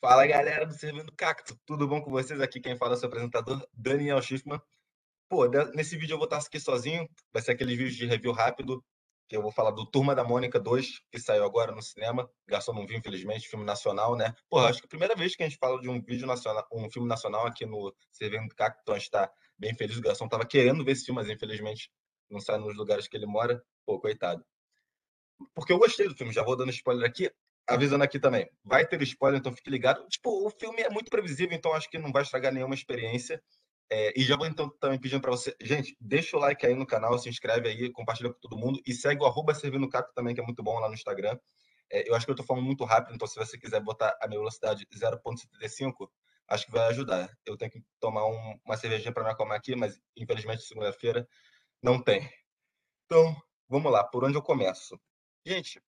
Fala galera do Servindo Cacto, tudo bom com vocês? Aqui quem fala é o seu apresentador, Daniel Schiffman. Pô, nesse vídeo eu vou estar aqui sozinho, vai ser aquele vídeo de review rápido, que eu vou falar do Turma da Mônica 2, que saiu agora no cinema. Garçom não viu, infelizmente, filme nacional, né? Pô, acho que é a primeira vez que a gente fala de um vídeo nacional, um filme nacional aqui no Servindo Cacto, então a gente tá bem feliz. O Garçom tava querendo ver esse filme, mas infelizmente não sai nos lugares que ele mora. Pô, coitado. Porque eu gostei do filme, já vou dando spoiler aqui avisando aqui também, vai ter spoiler, então fique ligado. Tipo, o filme é muito previsível, então acho que não vai estragar nenhuma experiência. É, e já vou então também pedindo para você, gente, deixa o like aí no canal, se inscreve aí, compartilha com todo mundo e segue o arroba Servindo também, que é muito bom lá no Instagram. É, eu acho que eu estou falando muito rápido, então se você quiser botar a minha velocidade 0.75, acho que vai ajudar. Eu tenho que tomar um, uma cervejinha para me acalmar aqui, mas infelizmente segunda-feira não tem. Então, vamos lá, por onde eu começo? Gente,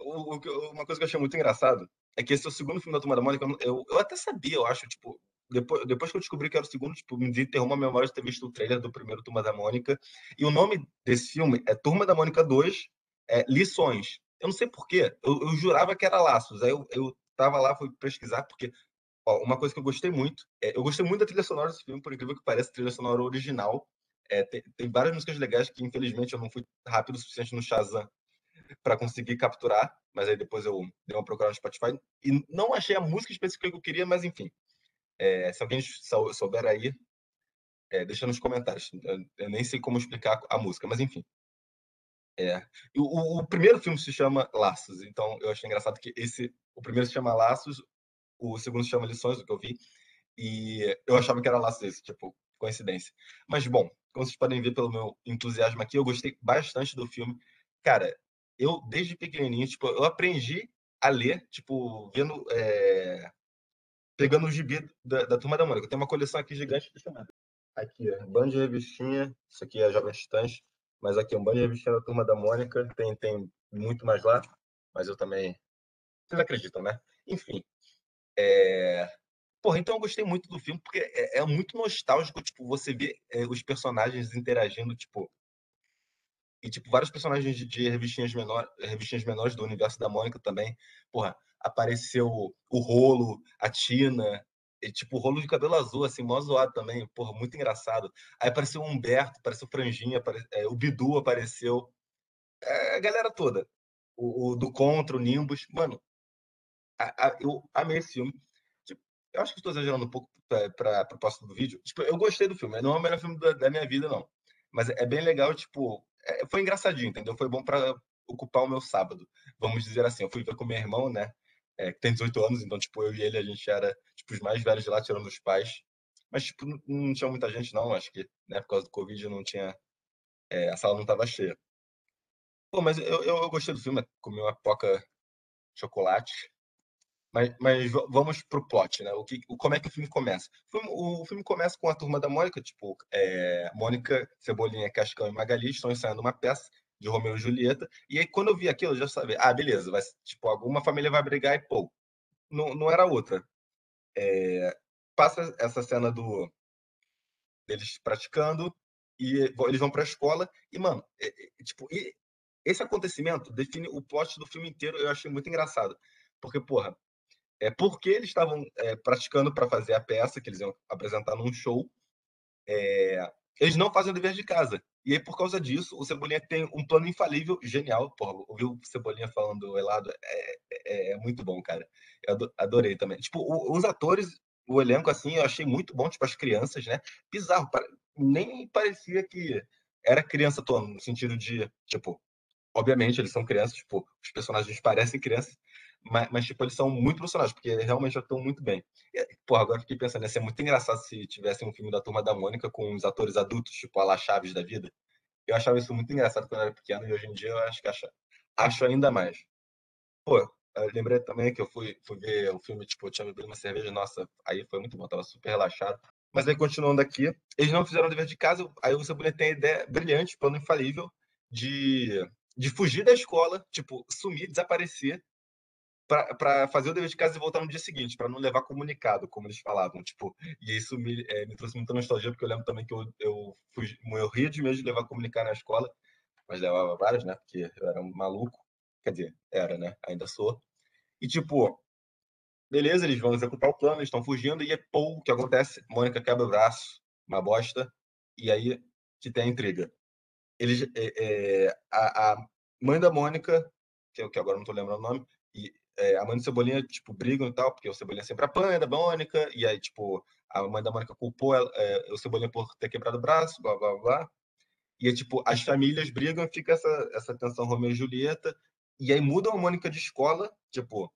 uma coisa que eu achei muito engraçado é que esse é o segundo filme da Turma da Mônica. Eu, eu até sabia, eu acho, tipo, depois, depois que eu descobri que era o segundo, tipo, me desenterrou uma memória de ter visto o trailer do primeiro Turma da Mônica. E o nome desse filme é Turma da Mônica 2, é, Lições. Eu não sei porquê, eu, eu jurava que era Laços. Aí eu, eu tava lá, fui pesquisar, porque ó, uma coisa que eu gostei muito, é, eu gostei muito da trilha sonora desse filme, por incrível que pareça, trilha sonora original. É, tem, tem, várias músicas legais que, infelizmente, eu não fui rápido o suficiente no Shazam para conseguir capturar, mas aí depois eu dei uma procurada no Spotify e não achei a música específica que eu queria, mas enfim. É, se alguém souber aí, é, deixa nos comentários. Eu, eu, nem sei como explicar a música, mas enfim. É. O, o, primeiro filme se chama Laços, então eu achei engraçado que esse, o primeiro se chama Laços, o segundo se chama Lições, do que eu vi, e eu achava que era Laços esse, tipo, coincidência. Mas bom, como vocês podem ver pelo meu entusiasmo aqui, eu gostei bastante do filme. Cara, eu, desde pequenininho, tipo, eu aprendi a ler, tipo, vendo. É... Pegando o gibi da, da Turma da Mônica. Tem uma coleção aqui gigante, deixa eu. Aqui, bando de revistinha. Isso aqui é Jovem Titãs. Mas aqui, um bando de revistinha da Turma da Mônica. Tem, tem muito mais lá. Mas eu também. Vocês acreditam, né? Enfim. É... Porra, então eu gostei muito do filme, porque é, é muito nostálgico, tipo, você ver é, os personagens interagindo, tipo, e, tipo, vários personagens de, de revistinhas, menor, revistinhas menores do universo da Mônica também. Porra, apareceu o Rolo, a Tina, e, tipo, o Rolo de cabelo azul, assim, mó zoado também. Porra, muito engraçado. Aí apareceu o Humberto, apareceu o Franjinha, apare... é, o Bidu apareceu. É, a galera toda. O, o, do Contra, o Nimbus. Mano, a, a, eu amei esse filme. Tipo, eu acho que estou exagerando um pouco para a proposta do vídeo. Tipo, eu gostei do filme. Não é o melhor filme da, da minha vida, não. Mas é bem legal, tipo, foi engraçadinho, entendeu? Foi bom para ocupar o meu sábado. Vamos dizer assim, eu fui ver com meu irmão, né? É, que tem 18 anos, então, tipo, eu e ele, a gente era, tipo, os mais velhos de lá, tirando os pais. Mas, tipo, não, não tinha muita gente, não. Acho que, né, por causa do Covid, não tinha... É, a sala não estava cheia. Pô, mas eu, eu, eu, gostei do filme, comi uma poca chocolate. Mas, mas vamos pro plot, né? O que, o, como é que o filme começa? O filme, o filme começa com a turma da Mônica, tipo, é, Mônica, Cebolinha, Cascão e Magali estão ensaiando uma peça de Romeu e Julieta. E aí, quando eu vi aquilo, eu já sabia, ah, beleza, vai, tipo, alguma família vai brigar e pô. Não, não era outra. É, passa essa cena do deles praticando e eles vão para a escola e mano, é, é, tipo, esse acontecimento define o plot do filme inteiro. Eu achei muito engraçado, porque porra, é porque eles estavam é, praticando para fazer a peça que eles iam apresentar num show. É, eles não fazem o dever de casa. E aí, por causa disso, o Cebolinha tem um plano infalível, genial. Porra, ouvir o Cebolinha falando o Elado é, é, é, muito bom, cara. Eu adorei também. Tipo, o, os atores, o elenco, assim, eu achei muito bom, tipo, as crianças, né? Bizarro, nem parecia que era criança toda, no sentido de, tipo, obviamente eles são crianças, tipo, os personagens parecem crianças, mas, mas, tipo, eles são muito profissionais, porque realmente estão muito bem. Porra, agora fiquei pensando, ia ser muito engraçado se tivesse um filme da Turma da Mônica com os atores adultos, tipo, a La Chaves da vida. Eu achava isso muito engraçado quando eu era pequeno, e hoje em dia eu acho que acho, acho ainda mais. Pô, lembrei também que eu fui, fui ver o filme, tipo, eu tinha bebido uma cerveja, nossa, aí foi muito bom, tava super relaxado. Mas aí, continuando aqui, eles não fizeram o dever de casa, aí o Cebolinha tem a ideia brilhante, plano infalível, de, de fugir da escola, tipo, sumir, desaparecer, para fazer o dever de casa e voltar no dia seguinte, para não levar comunicado, como eles falavam. Tipo, e isso me, é, me trouxe muita nostalgia, porque eu lembro também que eu, eu, eu ria de medo de levar comunicado na escola, mas levava várias, né? Porque eu era um maluco. Quer dizer, era, né? Ainda sou. E, tipo, beleza, eles vão executar o plano, eles estão fugindo, e é pô, o que acontece? Mônica quebra o braço, uma bosta, e aí que tem a intriga. Eles, é, é, a, a, mãe da Mônica, que, que agora não tô lembrando o nome, e é, a mãe do Cebolinha, tipo, brigam e tal, porque o Cebolinha sempre apanha da Mônica, e aí, tipo, a mãe da Mônica culpou ela, é, o Cebolinha por ter quebrado o braço, blá, blá, blá. E aí, tipo, as famílias brigam, fica essa, essa tensão Romeu e Julieta, e aí mudam a Mônica de escola, tipo...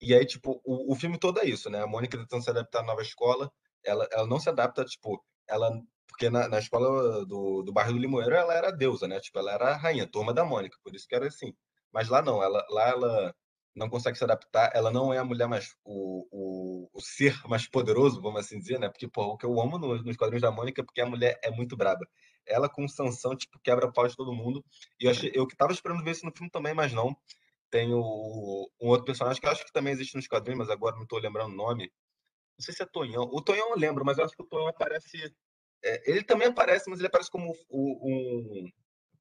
E aí, tipo, o, o filme todo é isso, né? A Mônica tentando se adaptar à nova escola, ela, ela não se adapta, tipo, ela porque na, na escola do, do bairro do Limoeiro ela era deusa, né? Tipo, ela era a rainha, turma da Mônica, por isso que era assim. Mas lá não, ela, lá ela não consegue se adaptar, ela não é a mulher mais, o, o, o ser mais poderoso, vamos assim dizer, né? Porque, pô, o que eu amo nos, quadrinhos da Mônica é porque a mulher é muito braba. Ela com Sansão, tipo, quebra pau de todo mundo. E eu, achei, eu que tava esperando ver isso no filme também, mas não. Tem o, um outro personagem que eu acho que também existe nos quadrinhos, mas agora não tô lembrando o nome. Não sei se é Tonhão. O Tonhão eu lembro, mas eu acho que o Tonhão aparece é, ele também aparece, mas ele aparece como um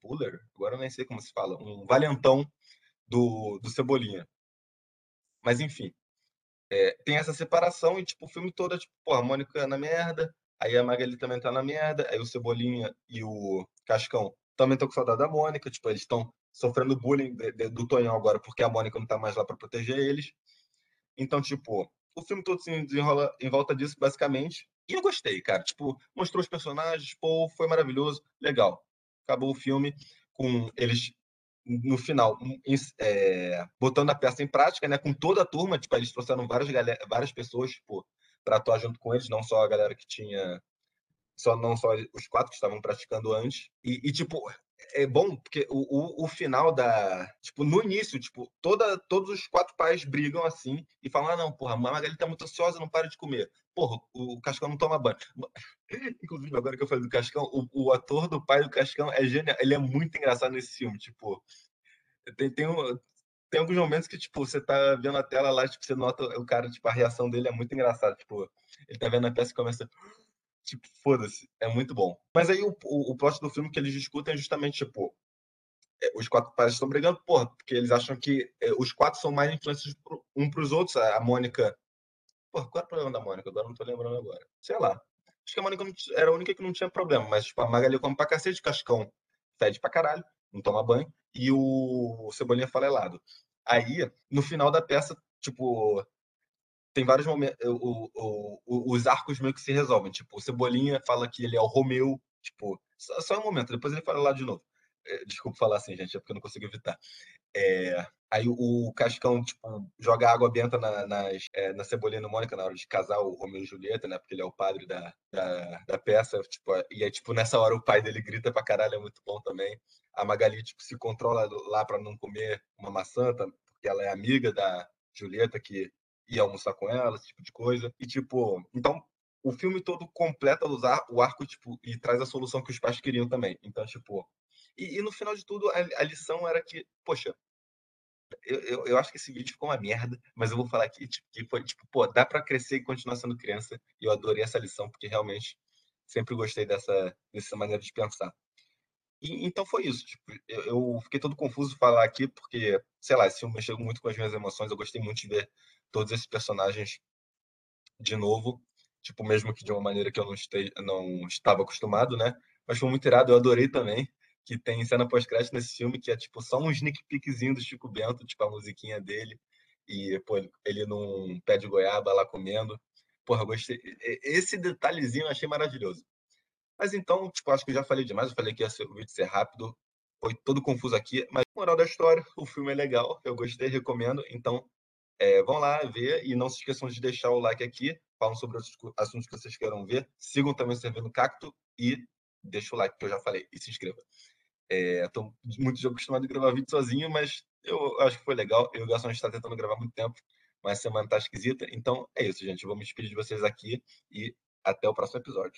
Buller, agora eu nem sei como se fala, um valentão do, do Cebolinha. Mas enfim, é, tem essa separação e tipo, o filme todo é tipo, pô, a Mônica na merda, aí a Magali também tá na merda, aí o Cebolinha e o Cascão também estão com saudade da Mônica, tipo, eles estão sofrendo bullying de, de, do Tonhão agora porque a Mônica não tá mais lá para proteger eles. Então, tipo, o filme todo se desenrola em volta disso, basicamente. E eu gostei, cara. Tipo, mostrou os personagens, pô, foi maravilhoso, legal. Acabou o filme com eles no final é, botando a peça em prática, né? Com toda a turma, tipo, eles trouxeram várias, várias pessoas, tipo, para atuar junto com eles, não só a galera que tinha só não só os quatro que estavam praticando antes. E, e tipo, é bom porque o, o, o, final da. Tipo, no início, tipo, toda, todos os quatro pais brigam assim e falam: ah, não, porra, a Magali tá muito ansiosa, não para de comer. Porra, o, Cascão não toma banho. Inclusive, agora que eu falei do Cascão, o, o ator do pai do Cascão é genial. Ele é muito engraçado nesse filme. Tipo, tem, tem, um, tem alguns momentos que, tipo, você tá vendo a tela lá, tipo, você nota o cara, tipo, a reação dele é muito engraçada. Tipo, ele tá vendo a peça e começa tipo, foda-se, é muito bom. Mas aí o, o, o plot do filme que eles discutem é justamente, tipo, é, os quatro pais estão brigando, porra, porque eles acham que é, os quatro são mais influentes um pros outros. A, Mônica. Porra, qual era o problema da Mônica? Agora não tô lembrando agora. Sei lá. Acho que a Mônica era a única que não tinha problema, mas, tipo, a Magali come pra cacete, Cascão fede pra caralho, não toma banho, e o Cebolinha fala helado. Aí, no final da peça, tipo, tem vários momentos. O, os arcos meio que se resolvem. Tipo, o Cebolinha fala que ele é o Romeu. Tipo, só, só um momento, depois ele fala lá de novo. É, desculpa falar assim, gente, é porque eu não consigo evitar. É, aí o, Cascão, tipo, joga água benta na, nas, é, na Cebolinha no Mônica na hora de casar o Romeu e Julieta, né? Porque ele é o padre da, da, da peça. Tipo, e aí, tipo, nessa hora o pai dele grita pra caralho, é muito bom também. A Magali, tipo, se controla lá para não comer uma maçã, porque ela é amiga da Julieta, que ir almoçar com ela, esse tipo de coisa. E, tipo, então o filme todo completa o arco, tipo, e traz a solução que os pais queriam também. Então, tipo. E, e no final de tudo, a, a, lição era que, poxa, eu, eu, eu, acho que esse vídeo ficou uma merda, mas eu vou falar aqui tipo, que foi, tipo, pô, dá para crescer e continuar sendo criança. E eu adorei essa lição, porque realmente sempre gostei dessa, dessa maneira de pensar. E, então foi isso. Tipo, eu, eu, fiquei todo confuso falar aqui, porque, sei lá, esse filme mexeu muito com as minhas emoções. Eu gostei muito de ver todos esses personagens de novo, tipo, mesmo que de uma maneira que eu não, esteja, não estava acostumado, né? Mas foi muito irado, eu adorei também, que tem cena pós-crédito nesse filme que é, tipo, só um sneak peekzinho do Chico Bento, tipo, a musiquinha dele, e, pô, ele num pé de goiaba lá comendo. Porra, gostei. Esse detalhezinho eu achei maravilhoso. Mas então, tipo, acho que já falei demais, eu falei que o vídeo ser rápido, foi todo confuso aqui, mas moral da história, o filme é legal, eu gostei, recomendo, então é, vão lá ver e não se esqueçam de deixar o like aqui. Falam sobre os assuntos que vocês queiram ver. Sigam também o Servindo Cacto e deixa o like, que eu já falei, e se inscreva. Estou é, muito acostumado a gravar vídeo sozinho, mas eu acho que foi legal. Eu e o Garçom está tentando gravar muito tempo, mas a semana está esquisita. Então é isso, gente. Vou me despedir de vocês aqui e até o próximo episódio.